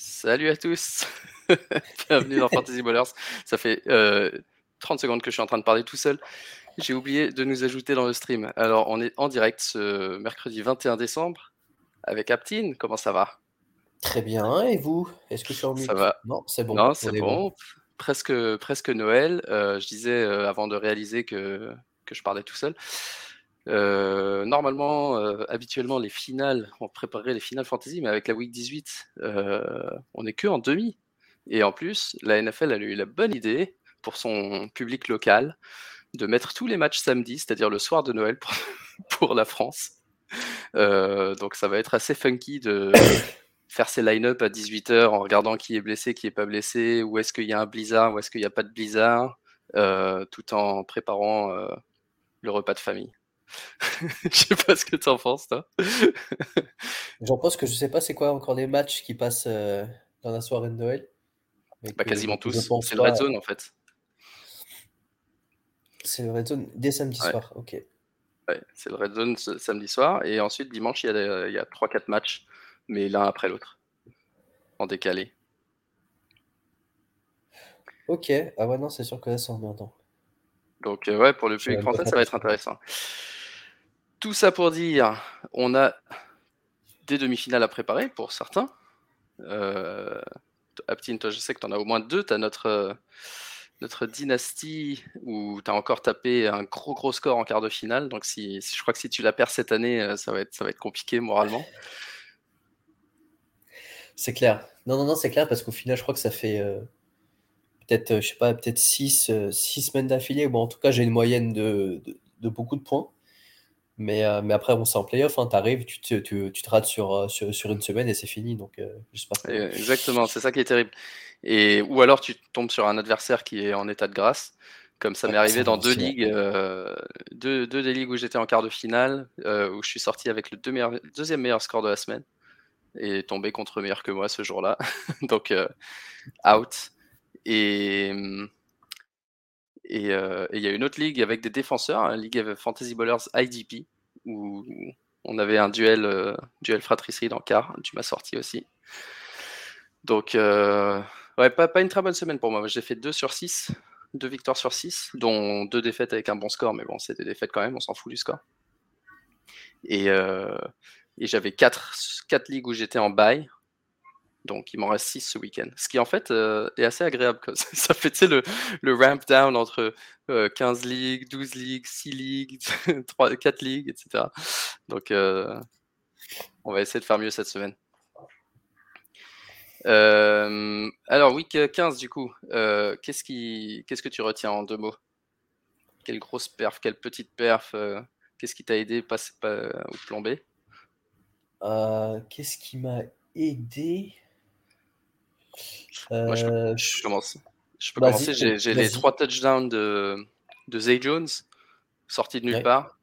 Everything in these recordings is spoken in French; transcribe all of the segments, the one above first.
Salut à tous Bienvenue dans Fantasy Ballers. Ça fait 30 euh, secondes que je suis en train de parler tout seul. J'ai oublié de nous ajouter dans le stream. Alors, on est en direct ce mercredi 21 décembre avec Aptine. Comment ça va? Très bien. Et vous? Est-ce que je suis en Ça va Non, c'est bon. Non, c'est bon. Presque, presque Noël. Euh, je disais euh, avant de réaliser que, que je parlais tout seul. Euh, normalement, euh, habituellement, les finales, on préparerait les finales fantasy, mais avec la week 18, euh, on n'est que en demi. Et en plus, la NFL a eu la bonne idée pour son public local de mettre tous les matchs samedi, c'est-à-dire le soir de Noël pour, pour la France. donc ça va être assez funky de faire ses line-up à 18h en regardant qui est blessé, qui est pas blessé, où est-ce qu'il y a un blizzard, où est-ce qu'il n'y a pas de blizzard, tout en préparant le repas de famille. je sais pas ce que tu en penses, toi. J'en pense que je sais pas c'est quoi encore les matchs qui passent euh, dans la soirée de Noël. Bah, quasiment tous. C'est le Red Zone en fait. C'est le Red Zone dès samedi soir, ok. Ouais, c'est le Red Zone samedi soir. Et ensuite, dimanche, il y a, il a 3-4 matchs, mais l'un après l'autre, en décalé. Ok, ah ouais, non, c'est sûr que là, c'est en même temps. Donc, euh, ouais, pour le public français, ça va être intéressant. Tout ça pour dire, on a des demi-finales à préparer pour certains. Euh, Aptine, toi, je sais que tu en as au moins deux. Tu as notre, notre dynastie où tu as encore tapé un gros gros score en quart de finale. Donc, si, je crois que si tu la perds cette année, euh, ça va être, ça va être compliqué moralement. C'est clair. Non, non, non, c'est clair parce qu'au final, je crois que ça fait euh, peut-être, je sais pas, peut-être six, six semaines d'affilée. Bon, en tout cas, j'ai une moyenne de beaucoup de points. Mais, euh, mais après, on sait en playoff, hein, tu arrives, tu, tu, tu, te rates sur, euh, sur, sur, une semaine et c'est fini. Donc, euh, Exactement, c'est ça qui est terrible. Et, ou alors, tu tombes sur un adversaire qui est en état de grâce, comme ça m'est arrivé dans deux ligues, deux, deux, des ligues où j'étais en quart de finale, où je suis sorti avec le deuxième meilleur score de la semaine et tombé contre meilleur que moi ce jour-là. donc, out. Et. Euh, et il y a une autre ligue avec des défenseurs, la Ligue Fantasy Ballers IDP, où on avait un duel, euh, duel fratricide en quart. Tu m'as sorti aussi. Donc, euh, ouais, pas, une très bonne semaine pour moi. J'ai fait 2 sur 6, 2 victoires sur 6, dont 2 défaites avec un bon score, mais bon, c'était des défaites quand même, on s'en fout du score. Et, et j'avais 4, 4 ligues où j'étais en bail, donc, il m'en reste 6 ce week-end. Ce qui, en fait, euh, est assez agréable. Ça fait, le, ramp down entre 15 euh, ligues, 12 ligues, 6 ligues, 3, 4 ligues, etc. Donc, euh, on va essayer de faire mieux cette semaine. alors, week 15, du coup, qu'est-ce, qui, qu'est-ce que tu retiens en deux mots? Quelle grosse perf, quelle petite perf Qu'est-ce qui t'a aidé pas, pas, ou plombé Qu'est-ce qui m'a aidé? Moi, je, je, commence. Je peux commencer. J'ai les trois touchdowns de, de Zay Jones, sortis de nulle part,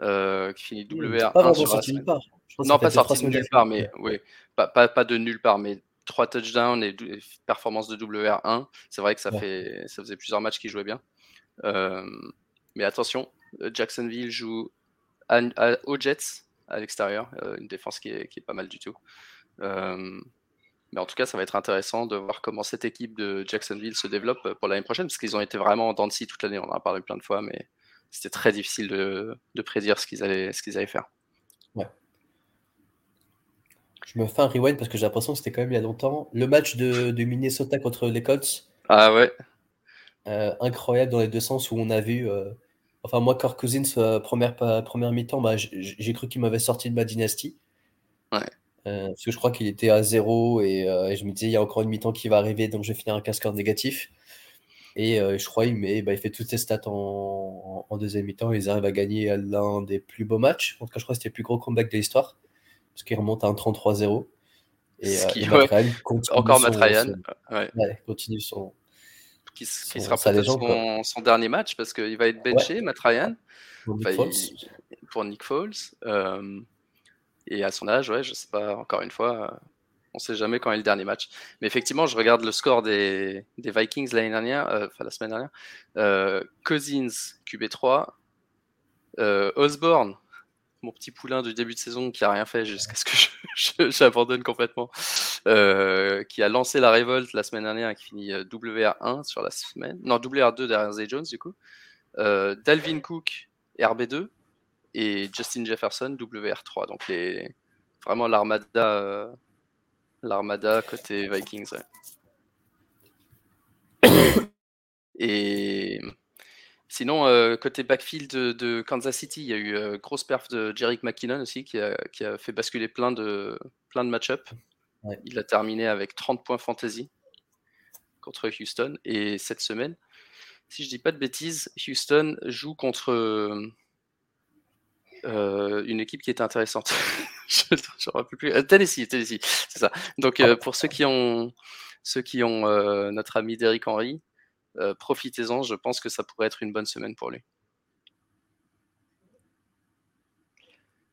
euh, qui finit WR1. Pas sorti de nulle part. Non, pas sorti de nulle part, mais oui, pas, pas, pas, de nulle part, mais trois touchdowns et, performance de WR1. C'est vrai que ça, fait, ça faisait plusieurs matchs qui jouaient bien. Euh, mais attention, Jacksonville joue à, aux Jets à l'extérieur, euh, une défense qui est, qui est, pas mal du tout. Euh, mais en tout cas, ça va être intéressant de voir comment cette équipe de Jacksonville se développe euh, pour l'année prochaine, parce qu'ils ont été vraiment en dents de scie toute l'année. On en a parlé plein de fois, mais c'était très difficile de, de prédire ce qu'ils allaient, ce qu'ils allaient faire. Ouais. Je me fais un rewind parce que j'ai l'impression que c'était quand même il y a longtemps. Le match de, de Minnesota contre les Colts. Ah ouais. Euh, incroyable dans les deux sens où on a vu. Euh, enfin, moi, Kirk Cousins, première, première mi-temps, bah, j'ai cru qu'il m'avait sorti de ma dynastie. Ouais. Euh, parce que je crois qu'il était à zéro euh, et, je me disais, il y a encore une mi-temps qui va arriver, donc je vais finir un casqueur négatif. Et euh, je crois qu'il bah, il fait toutes ses stats en, deuxième mi-temps. Ils arrivent à gagner l'un des plus beaux matchs. En tout cas, je crois que c'était le plus gros comeback de l'histoire. Parce qu'il remonte à un 33-0. Et, qui, encore Matt Ryan. continue son. Qui, sera peut-être son, dernier match parce qu'il va être benché, Matt Ryan. Pour Nick Foles. Pour Nick Foles. Et à son âge, ouais, je sais pas, encore une fois, euh, on sait jamais quand est le dernier match. Mais effectivement, je regarde le score des, Vikings l'année dernière, euh, enfin la semaine dernière. Euh, Cousins, QB3. Osborne, mon petit poulain du début de saison qui a rien fait jusqu'à ce que j'abandonne complètement, euh, qui a lancé la révolte la semaine dernière et qui finit euh, WR1 sur la semaine, non WR2 derrière Zay Jones du coup, Dalvin Cook RB2 et Justin Jefferson WR3. Donc les vraiment l'armada l'armada côté Vikings. Et Sinon, euh, côté backfield de, Kansas City, il y a eu euh, grosse perf de Jerick McKinnon aussi, qui a, fait basculer plein de, plein de match-up. Il a terminé avec 30 points fantasy contre Houston. Et cette semaine, si je dis pas de bêtises, Houston joue contre euh, une équipe qui était intéressante. je ne plus. Tennessee, Tennessee, c'est ça. Donc, pour ceux qui ont, ceux qui ont notre ami Derrick Henry, euh, profitez-en, je pense que ça pourrait être une bonne semaine pour lui.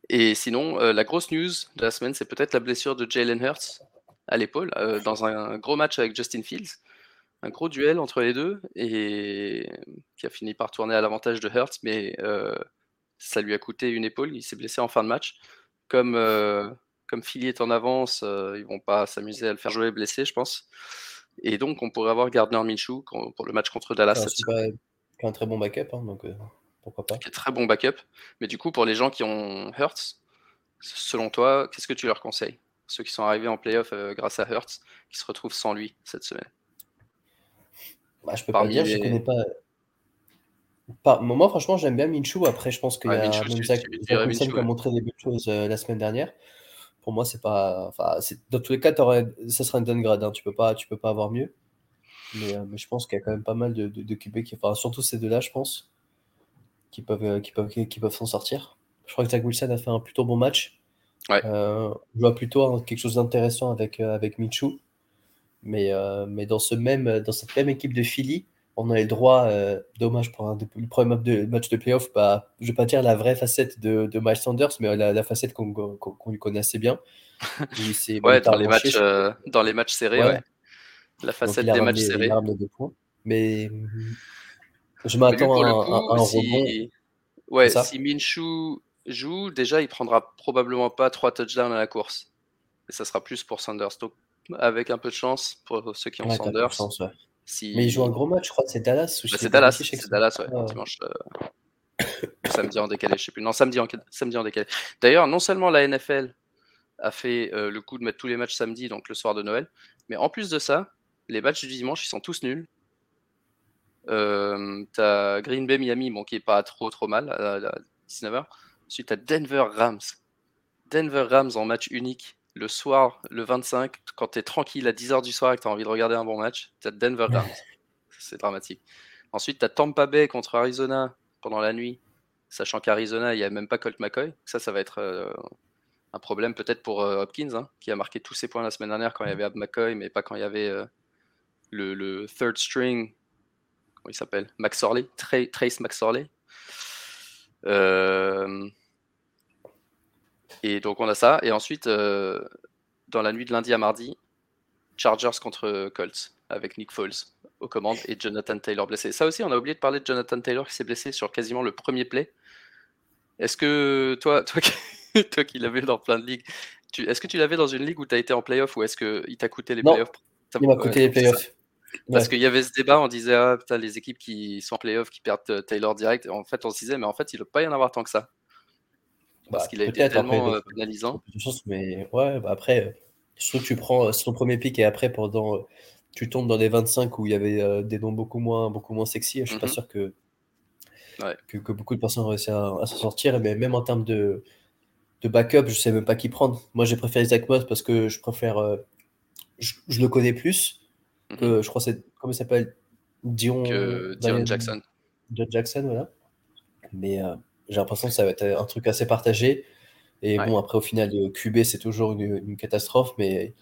Et sinon, euh, la grosse news de la semaine, c'est peut-être la blessure de Jalen Hurts à l'épaule euh, dans un gros match avec Justin Fields. Un gros duel entre les deux et qui a fini par tourner à l'avantage de Hurts, mais ça lui a coûté une épaule. Il s'est blessé en fin de match. Comme, comme Philly est en avance, ils vont pas s'amuser à le faire jouer blessé, je pense. Et donc, on pourrait avoir Gardner Minshew pour le match contre Dallas. C'est un très bon backup, hein, donc euh, pourquoi pas. Très bon backup. Mais du coup, pour les gens qui ont Hurts, selon toi, qu'est-ce que tu leur conseilles? Ceux qui sont arrivés en playoff euh, grâce à Hurts, qui se retrouvent sans lui cette semaine. Bah, je peux pas dire, je connais pas. Pas... Moi, franchement, j'aime bien Minshew. Après, je pense qu'il y a Minshew, même Zach, qui a montré des bonnes choses euh, la semaine dernière pour moi, c'est pas. Enfin, dans tous les cas, ça sera un downgrade. Hein. Tu peux pas, tu peux pas avoir mieux. Mais, euh, mais je pense qu'il y a quand même pas mal de, de, QB qui, enfin, surtout ces deux-là, je pense, qui peuvent, euh, qui peuvent, qui peuvent s'en sortir. Je crois que Zach Wilson a fait un plutôt bon match. Ouais. Je vois plutôt quelque chose d'intéressant avec, avec Michu. Mais, mais dans, ce même, dans cette même équipe de Philly, on a le droit, euh, dommage pour un, le premier match de playoff, bah, je ne vais pas dire la vraie facette de, de Miles Sanders, mais la, facette qu'on lui connaît assez bien. ouais, dans les, matchs, euh, dans les matchs serrés, ouais. la facette des matchs serrés. Mais je m'attends à, un, rebond. Si, ouais, si Minshew joue, déjà, il prendra probablement pas trois touchdowns à la course. Et ça sera plus pour Sanders. Donc, avec un peu de chance pour ceux qui ont Sanders. Mais il joue un gros match, je crois, c'est Dallas. Bah, c'est Dallas, c'est Dallas, ouais, ah. dimanche. Euh, samedi en décalé, je sais plus. Non, samedi en, samedi en décalé. D'ailleurs, non seulement la NFL a fait euh, le coup de mettre tous les matchs samedi, donc le soir de Noël, mais en plus de ça, les matchs du dimanche, ils sont tous nuls. Euh, t'as Green Bay Miami, bon, qui est pas trop trop mal à, 19h. Ensuite, t'as Denver Rams. Denver Rams en match unique le soir, le 25, quand tu es tranquille à 10h du soir et que tu as envie de regarder un bon match, tu as Denver Rams. C'est dramatique. Ensuite, tu as Tampa Bay contre Arizona pendant la nuit, sachant qu'Arizona, il n'y a même pas Colt McCoy. Ça, ça va être euh, un problème peut-être pour euh, Hopkins, hein, qui a marqué tous ses points la semaine dernière quand il y avait Ab McCoy, mais pas quand il y avait euh, le, third string, comment il s'appelle? Max Orley, Trace Max Orley. Euh, et donc on a ça. Et ensuite, euh, dans la nuit de lundi à mardi, Chargers contre Colts avec Nick Foles aux commandes et Jonathan Taylor blessé. Ça aussi, on a oublié de parler de Jonathan Taylor qui s'est blessé sur quasiment le premier play. Est-ce que toi, toi, qui, toi qui l'avais dans plein de ligues, est-ce que tu l'avais dans une ligue où tu as été en playoff ou est-ce qu'il t'a coûté les playoffs? Il m'a coûté les playoffs. Parce qu'il y avait ce débat, on disait, ah putain, les équipes qui sont en playoff qui perdent euh, Taylor direct. En fait, on se disait, mais en fait, il ne doit pas y en avoir tant que ça. Parce bah, qu'il a été tellement euh, pénalisant. Mais ouais, bah après, je trouve que tu prends son premier pic et après, pendant, euh, tu tombes dans les 25 où il y avait euh, des noms beaucoup moins, beaucoup moins sexy. Je suis pas mmh sûr que, que, beaucoup de personnes ont réussi à, s'en sortir. Mais même en termes de, de backup, je sais même pas qui prendre. Moi, j'ai préféré Zach Moss parce que je préfère. je, le connais plus. Mmh que, je crois que c'est. Comment il s'appelle? Dion, Dion Jackson. Dion Jackson, voilà. Mais j'ai l'impression que ça va être un truc assez partagé. Et bon, après, au final, QB, c'est toujours une, catastrophe, mais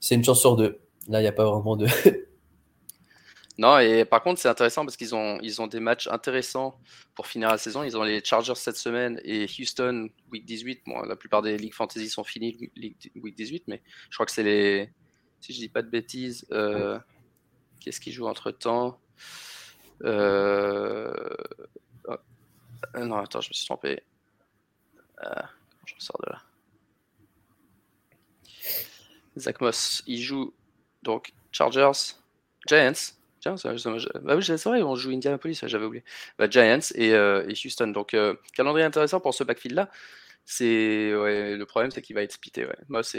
c'est une chance sur deux. Là, il n'y a pas vraiment de. non, et par contre, c'est intéressant parce qu'ils ont, ils ont des matchs intéressants pour finir la saison. Ils ont les Chargers cette semaine et Houston, week 18. Bon, la plupart des ligues fantasy sont finies week 18, mais je crois que c'est les. Si je dis pas de bêtises, euh, qu'est-ce qu'ils jouent entre temps euh, euh, non, attends, je me suis trompé. je sors de là. Zach Moss, il joue donc Chargers, Giants. Giants bah oui, c'est vrai, on joue Indianapolis, j'avais oublié. Bah, Giants et, et, Houston. Donc, calendrier intéressant pour ce backfield-là. C'est le problème, c'est qu'il va être. Ouais. Moss.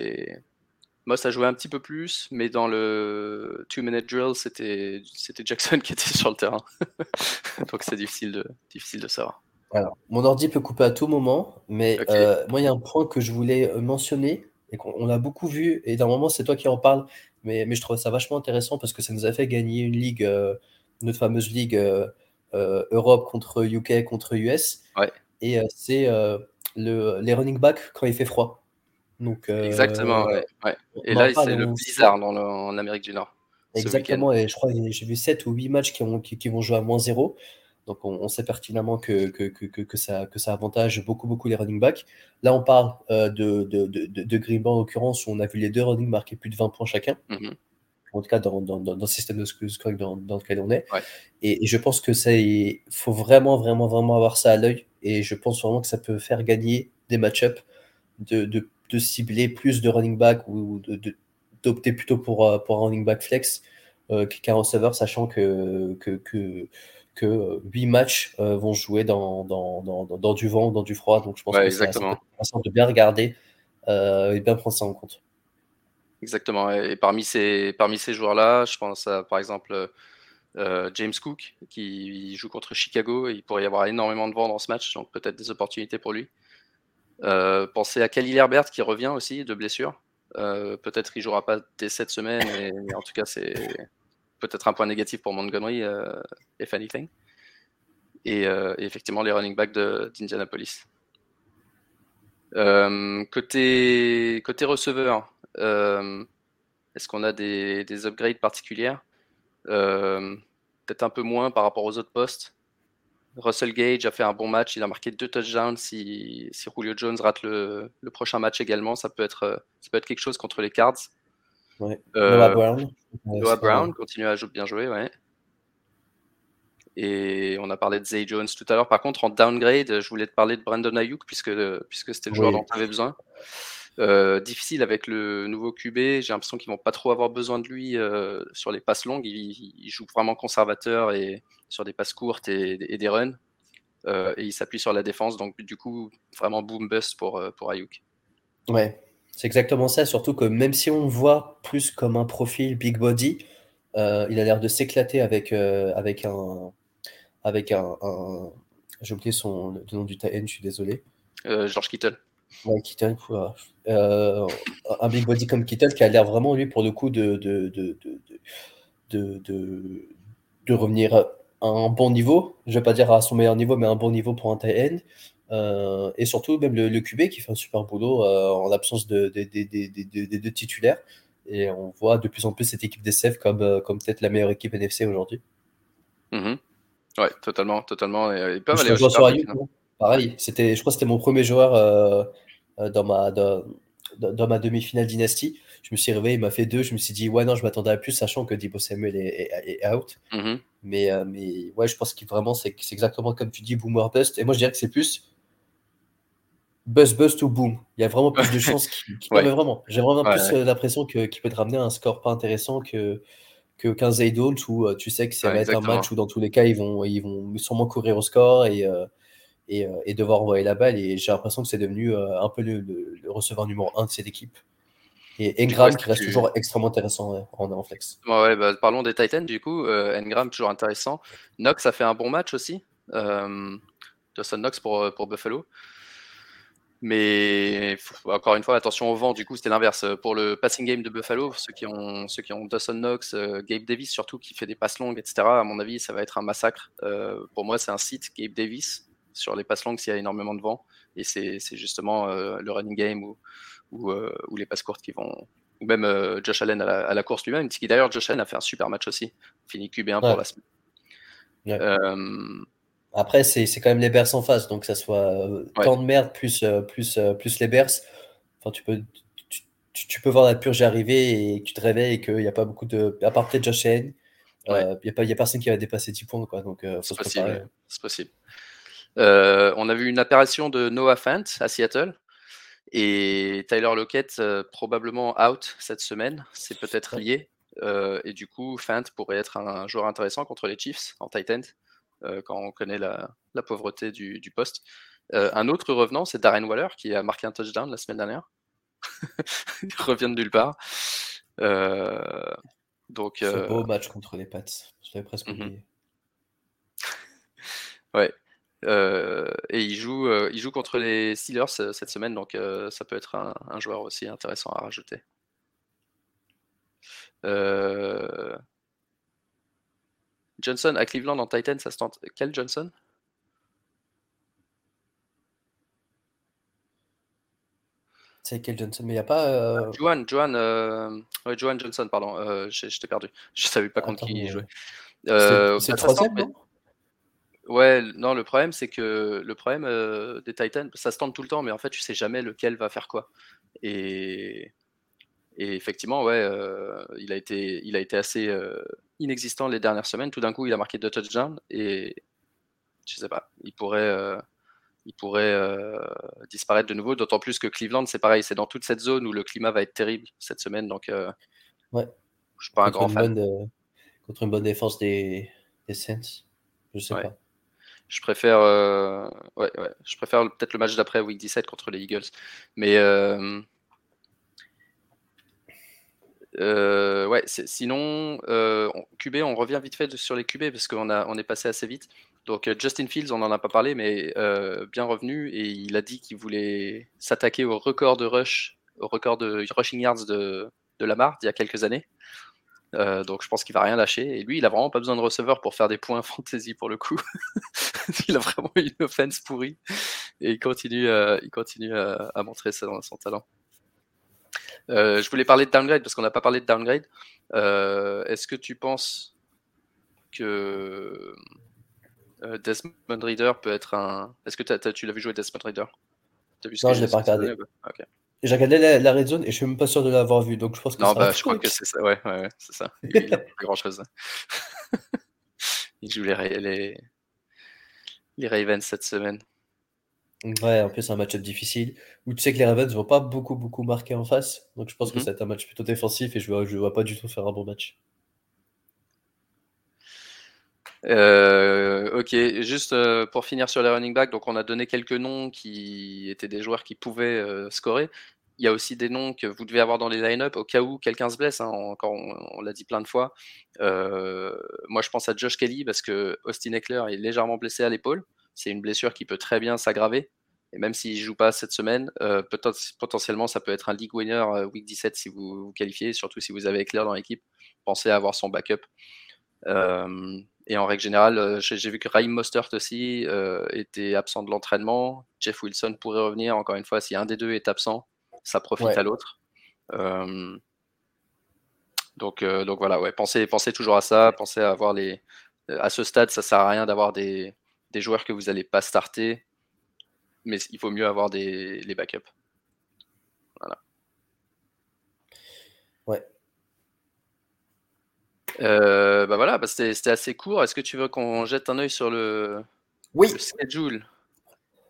Moss a joué un petit peu plus, mais dans le two-minute drill, c'était Jackson qui était sur le terrain. Donc, c'est difficile difficile de savoir. Alors, mon ordi peut couper à tout moment, mais euh, moi, il y a un point que je voulais euh, mentionner et qu'on a beaucoup vu, et d'un moment, c'est toi qui en parles, mais, mais je trouve ça vachement intéressant parce que ça nous a fait gagner une ligue, euh, notre fameuse ligue Europe contre UK contre US. Ouais. Et c'est le, les running backs quand il fait froid. Donc, Exactement, ouais. Et là, c'est le bizarre dans en Amérique du Nord. Exactement, et je crois que j'ai vu 7 ou 8 matchs qui, ont, qui, qui vont jouer à moins 0. Donc on, sait pertinemment que, que, que, que, ça, que ça avantage beaucoup, beaucoup les running backs. Là, on parle euh, de, de, de, de Green Bay en l'occurrence, où on a vu les deux running marquer plus de 20 points chacun. Mm-hmm. En tout cas, dans, dans, dans, le système de scoring dans, dans, lequel on est. Et, je pense que ça, il faut vraiment, vraiment, vraiment avoir ça à l'œil. Et je pense vraiment que ça peut faire gagner des match-ups, de, de, de, cibler plus de running back ou d'opter plutôt pour, euh, pour un running back flex euh, qu'un receveur, sachant que, que, que que 8 matchs euh, vont jouer dans, dans, dans, dans, du vent, dans du froid. Donc je pense que c'est intéressant de bien regarder euh, et bien prendre ça en compte. Exactement. Et parmi ces, parmi ces joueurs-là, je pense à par exemple euh, James Cook qui joue contre Chicago. Et il pourrait y avoir énormément de vent dans ce match, donc peut-être des opportunités pour lui. pensez à Khalil Herbert qui revient aussi de blessure. peut-être il jouera pas dès cette semaine, mais en tout cas c'est peut-être un point négatif pour Montgomery, euh, if anything. Et, euh, effectivement, les running backs d'Indianapolis. Euh, côté, côté receveur, est-ce qu'on a des, des, upgrades particulières? Peut-être un peu moins par rapport aux autres postes. Russell Gage a fait un bon match, il a marqué deux touchdowns. Si, si Julio Jones rate le, le, prochain match également, ça peut, être, ça peut être quelque chose contre les Cards. Ouais. Noah Brown. Noah Brown continue à bien jouer, ouais. Et on a parlé de Zay Jones tout à l'heure. Par contre, en downgrade, je voulais te parler de Brandon Ayuk puisque, puisque c'était le joueur dont tu avais besoin. Euh, difficile avec le nouveau QB. J'ai l'impression qu'ils vont pas trop avoir besoin de lui euh, sur les passes longues. Il, joue vraiment conservateur et sur des passes courtes et, des runs. Euh, et il s'appuie sur la défense. Donc, du coup, vraiment boom bust pour, pour Ayuk. Ouais, c'est exactement ça, surtout que même si on voit plus comme un profil big body, euh, il a l'air de s'éclater avec, euh, avec un. Avec un, J'ai oublié son, le nom du TN, je suis désolé. Euh, George Kittle. Ouais, Kittle. un big body comme Kittle qui a l'air vraiment, lui, pour le coup, de, de, de, de, de revenir à un bon niveau. Je ne vais pas dire à son meilleur niveau, mais un bon niveau pour un TN. Euh, et surtout, même le, QB qui fait un super boulot euh, en l'absence de, des deux titulaires. Et on voit de plus en plus cette équipe d'SF comme, euh, comme peut-être la meilleure équipe NFC aujourd'hui. Mm-hmm. Ouais, totalement, totalement. Et, pas mal hein. Pareil, c'était, je crois que c'était mon premier joueur dans ma, dans, dans ma demi-finale dynastie. Je me suis réveillé, il m'a fait deux. Je me suis dit, ouais, non, je m'attendais à plus, sachant que Dibo Samuel est, est, out. Mm-hmm. Mais, mais ouais, je pense que vraiment, c'est exactement comme tu dis, boomer bust. Et moi, je dirais que c'est plus buzz bust ou boom. Il y a vraiment plus de chances qu'il vraiment. J'ai vraiment plus euh, l'impression qu'il peut te ramener un score pas intéressant que qu'un Zaydolt où euh, tu sais que ça va être un match où dans tous les cas ils vont ils vont sûrement courir au score et euh, et, devoir envoyer la balle et j'ai l'impression que c'est devenu un peu le, receveur numéro un de cette équipe. Et Engram qui reste toujours extrêmement intéressant en, en flex. Ouais, bah, parlons des Titans du coup. Engram toujours intéressant. Knox a fait un bon match aussi. Dawson Knox pour, pour Buffalo. Mais encore une fois, attention au vent. Du coup, c'était l'inverse. Pour le passing game de Buffalo, ceux qui ont, ceux qui ont Dawson Knox, euh, Gabe Davis surtout, qui fait des passes longues, etc., à mon avis, ça va être un massacre. Euh, pour moi, c'est un site, Gabe Davis, sur les passes longues s'il y a énormément de vent. Et c'est justement euh, le running game ou, ou, les passes courtes qui vont. Ou même Josh Allen à la, course lui-même. D'ailleurs, Josh Allen a fait un super match aussi. Fini QB1 pour la semaine. Après, c'est quand même les Bears en face, donc que ça soit euh, tant de merde plus, euh, plus, euh, plus les Bears. Enfin, tu peux, tu, tu, peux voir la purge arriver et tu te réveilles et qu'il n'y a pas beaucoup de. À part peut-être Josh Allen, il n'y a, a, personne qui va dépasser 10 points. Quoi, donc, c'est possible. Possible. on a vu une apparition de Noah Fant à Seattle. Et Tyler Lockett, probablement out cette semaine. C'est peut-être lié. et du coup, Fant pourrait être un, joueur intéressant contre les Chiefs en tight end, quand on connaît la, pauvreté du, poste. un autre revenant, c'est Darren Waller, qui a marqué un touchdown la semaine dernière. Il revient de nulle part. donc, Ce beau match contre les Pats. Je l'avais presque mmh oublié. ouais. Euh, et il joue, euh, il joue contre les Steelers euh, cette semaine, donc ça peut être un, joueur aussi intéressant à rajouter. Johnson à Cleveland en Titan, ça se tente. Quel Johnson? C'est quel Johnson? Mais il n'y a pas. Johan, Johan, Johnson, pardon. je t'ai perdu. Je savais pas contre qui il jouait. c'est le troisième, non? Ouais, non, le problème, c'est que le problème euh, des Titans, ça se tente tout le temps, mais en fait, tu sais jamais lequel va faire quoi. Et, et effectivement, ouais, euh, il, a été, il a été assez euh, inexistant les dernières semaines. Tout d'un coup, il a marqué deux touchdowns et je sais pas, il pourrait, il pourrait disparaître de nouveau. D'autant plus que Cleveland, c'est pareil, c'est dans toute cette zone où le climat va être terrible cette semaine. Donc, ouais. je suis pas un grand fan. contre une bonne défense des, des Saints, je sais pas. Je préfère, euh, ouais, ouais, je préfère peut-être le match d'après Week 17 contre les Eagles. Mais euh, euh, ouais, sinon, QB, on revient vite fait sur les QB parce qu'on on est passé assez vite. Donc Justin Fields, on n'en a pas parlé, mais bien revenu et il a dit qu'il voulait s'attaquer au record de rush, au record de rushing yards de, Lamar d'il y a quelques années. Euh, donc je pense qu'il va rien lâcher. Et lui, il a vraiment pas besoin de receveur pour faire des points fantasy pour le coup. il a vraiment une offense pourrie et il continue, euh, il continue à, montrer son, son talent. Euh, je voulais parler de downgrade parce qu'on n'a pas parlé de downgrade. Est-ce que tu penses que Desmond Reader peut être un. Est-ce que tu l'as vu jouer Desmond Reader? Vu non, je l'ai pas regardé. J'ai regardé la, red zone et je suis même pas sûr de l'avoir vu, donc je pense que Non, bah, je crois que c'est ça, ouais, ouais, c'est ça. Il n'a pas grand chose. il joue les, les, Ravens cette semaine. Ouais, en plus, c'est un match-up difficile où tu sais que les Ravens vont pas beaucoup, beaucoup marquer en face, donc je pense que mm-hmm. ça va être un match plutôt défensif et je vois, je vois pas du tout faire un bon match. Euh, ok, juste euh, pour finir sur les running backs, donc on a donné quelques noms qui étaient des joueurs qui pouvaient euh, scorer. Il y a aussi des noms que vous devez avoir dans les line-up au cas où quelqu'un se blesse. Hein, encore, on, l'a dit plein de fois. moi, je pense à Josh Kelly parce que Austin Eckler est légèrement blessé à l'épaule. C'est une blessure qui peut très bien s'aggraver. Et même s'il ne joue pas cette semaine, potentiellement, ça peut être un league winner week 17 si vous vous qualifiez, surtout si vous avez Eckler dans l'équipe. Pensez à avoir son backup. Et en règle générale, euh, j'ai vu que Raheem Mostert aussi euh, était absent de l'entraînement. Jeff Wilson pourrait revenir. Encore une fois, si un des deux est absent, ça profite à l'autre. Euh, donc, donc voilà, ouais, pensez, pensez toujours à ça. Pensez à avoir les. À ce stade, ça sert à rien d'avoir des, des, joueurs que vous n'allez pas starter, mais il vaut mieux avoir des les backups. Voilà. Ouais, euh, bah voilà, bah c'était assez court. Est-ce que tu veux qu'on jette un œil sur le, oui. schedule?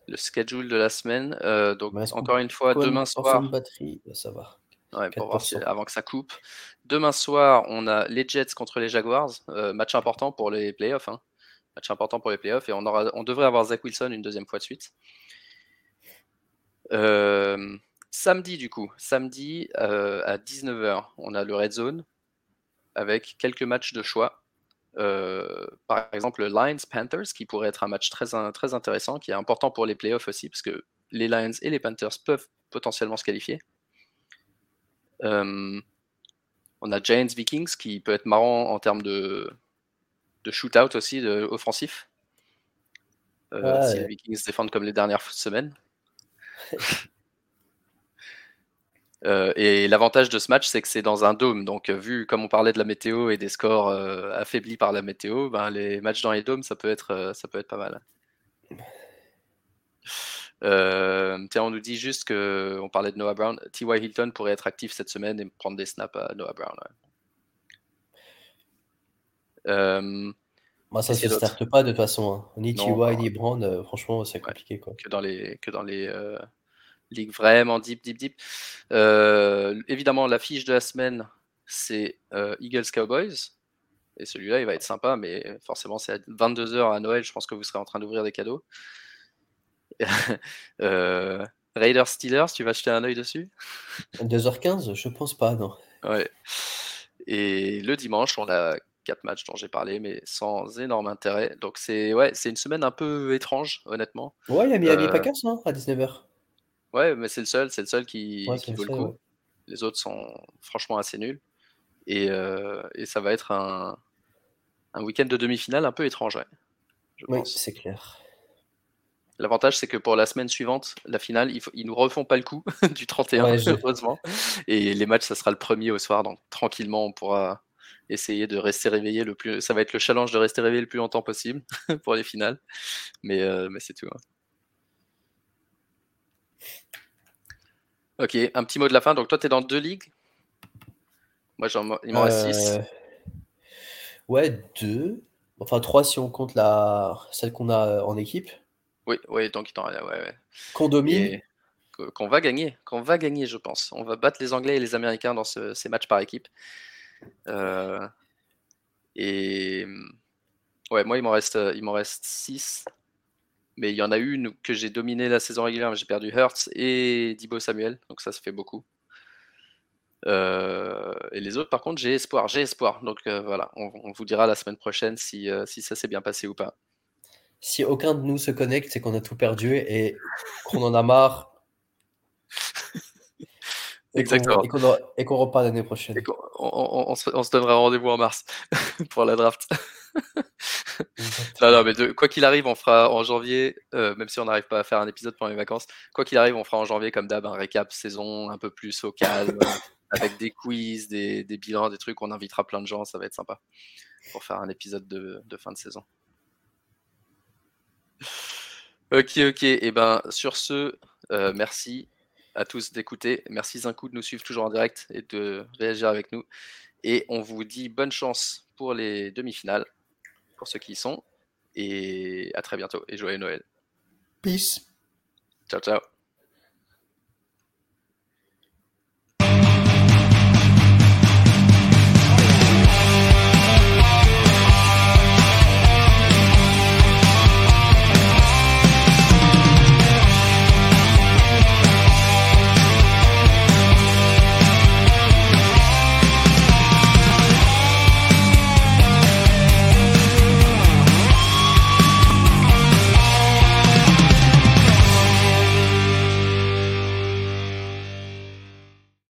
Le schedule de la semaine. Euh, donc, encore une fois, demain soir. batterie, ça va. Ouais, pour voir avant que ça coupe. Demain soir, on a les Jets contre les Jaguars. Euh, match important pour les playoffs. Hein. Match important pour les playoffs. Et on, aura, on devrait avoir Zach Wilson une deuxième fois de suite. samedi, du coup, samedi à 19h, on a le Red Zone avec quelques matchs de choix. Euh, par exemple, Lions Panthers, qui pourrait être un match très, très intéressant, qui est important pour les playoffs aussi, parce que les Lions et les Panthers peuvent potentiellement se qualifier. Euh, on a Giants Vikings, qui peut être marrant en termes de, de shootout aussi, de offensif. Euh, si les Vikings défendent comme les dernières semaines. Euh, et l'avantage de ce match, c'est que c'est dans un dôme. Donc, euh, vu comme on parlait de la météo et des scores euh, affaiblis par la météo, ben, les matchs dans les dômes, ça peut être, ça peut être pas mal. tiens, on nous dit juste que on parlait de Noah Brown. T.Y. Hilton pourrait être actif cette semaine et prendre des snaps à Noah Brown. Moi, ça Qu'est-ce se starte pas de toute façon. hein. Ni Non, TY, bah, ni Brand, euh, franchement, c'est ouais, compliqué quoi. que dans les, que dans les euh, ligues vraiment deep, deep, deep. Euh, évidemment, l'affiche de la semaine, c'est euh, Eagles Cowboys. Et celui-là, il va être sympa, mais forcément, c'est à 22h à Noël. Je pense que vous serez en train d'ouvrir des cadeaux. Euh, Raiders Steelers, tu vas jeter un œil dessus? 2h15, je pense pas, non. Ouais. Et le dimanche, on a quatre matchs dont j'ai parlé, mais sans énorme intérêt. Donc c'est ouais, c'est une semaine un peu étrange, honnêtement. Ouais, il y a Miami Euh, Packers hein, à 19h. ouais, mais c'est le seul, c'est le seul qui, Ouais, vaut le seul, coup. ouais. Les autres sont franchement assez nuls. Et, euh, et ça va être un, un week-end de demi-finale un peu étrange, ouais, je Oui, c'est clair. L'avantage, c'est que pour la semaine suivante, la finale, ils, ils nous refont pas le coup du 31, Ouais, je- heureusement. Et les matchs, ça sera le premier au soir, donc tranquillement, on pourra essayer de rester réveillé le plus. Ça va être le challenge de rester réveillé le plus longtemps possible pour les finales, mais, euh, mais c'est tout. hein. Ok, un petit mot de la fin. Donc toi, tu es dans deux ligues? Moi, j'en- il m'en reste six. Euh, Ouais, deux. Enfin, trois si on compte la... celle qu'on a en équipe. Oui, oui, donc il t'en ouais, ouais. Qu'on domine. Et qu'on va gagner, qu'on va gagner, je pense. On va battre les Anglais et les Américains dans ce- ces matchs par équipe. Euh, et ouais, moi, il m'en reste, il m'en reste 6. Mais il y en a une que j'ai dominé la saison régulière, j'ai perdu Hurts et Dibo Samuel, donc ça se fait beaucoup. Euh, et les autres, par contre, j'ai espoir, j'ai espoir. Donc euh, voilà, on, on vous dira la semaine prochaine si, euh, si ça s'est bien passé ou pas. Si aucun de nous se connecte, c'est qu'on a tout perdu et qu'on en a marre. Et qu'on- Exactement. Et qu'on repart l'année prochaine. Et on, on- on se, on se donnera rendez-vous en mars pour la draft. Non, non, mais de- quoi qu'il arrive, on fera en janvier, euh, même si on n'arrive pas à faire un épisode pendant les vacances, quoi qu'il arrive, on fera en janvier comme d'hab un récap saison un peu plus au calme, avec des quiz, des, des bilans, des trucs. On invitera plein de gens, ça va être sympa pour faire un épisode de, de fin de saison. Ok, ok. Et ben sur ce, euh, merci à tous d'écouter. Merci Zinkou de nous suivre toujours en direct et de réagir avec nous. Et on vous dit bonne chance pour les demi-finales, pour ceux qui y sont. Et à très bientôt et joyeux Noël. Peace. Ciao, ciao.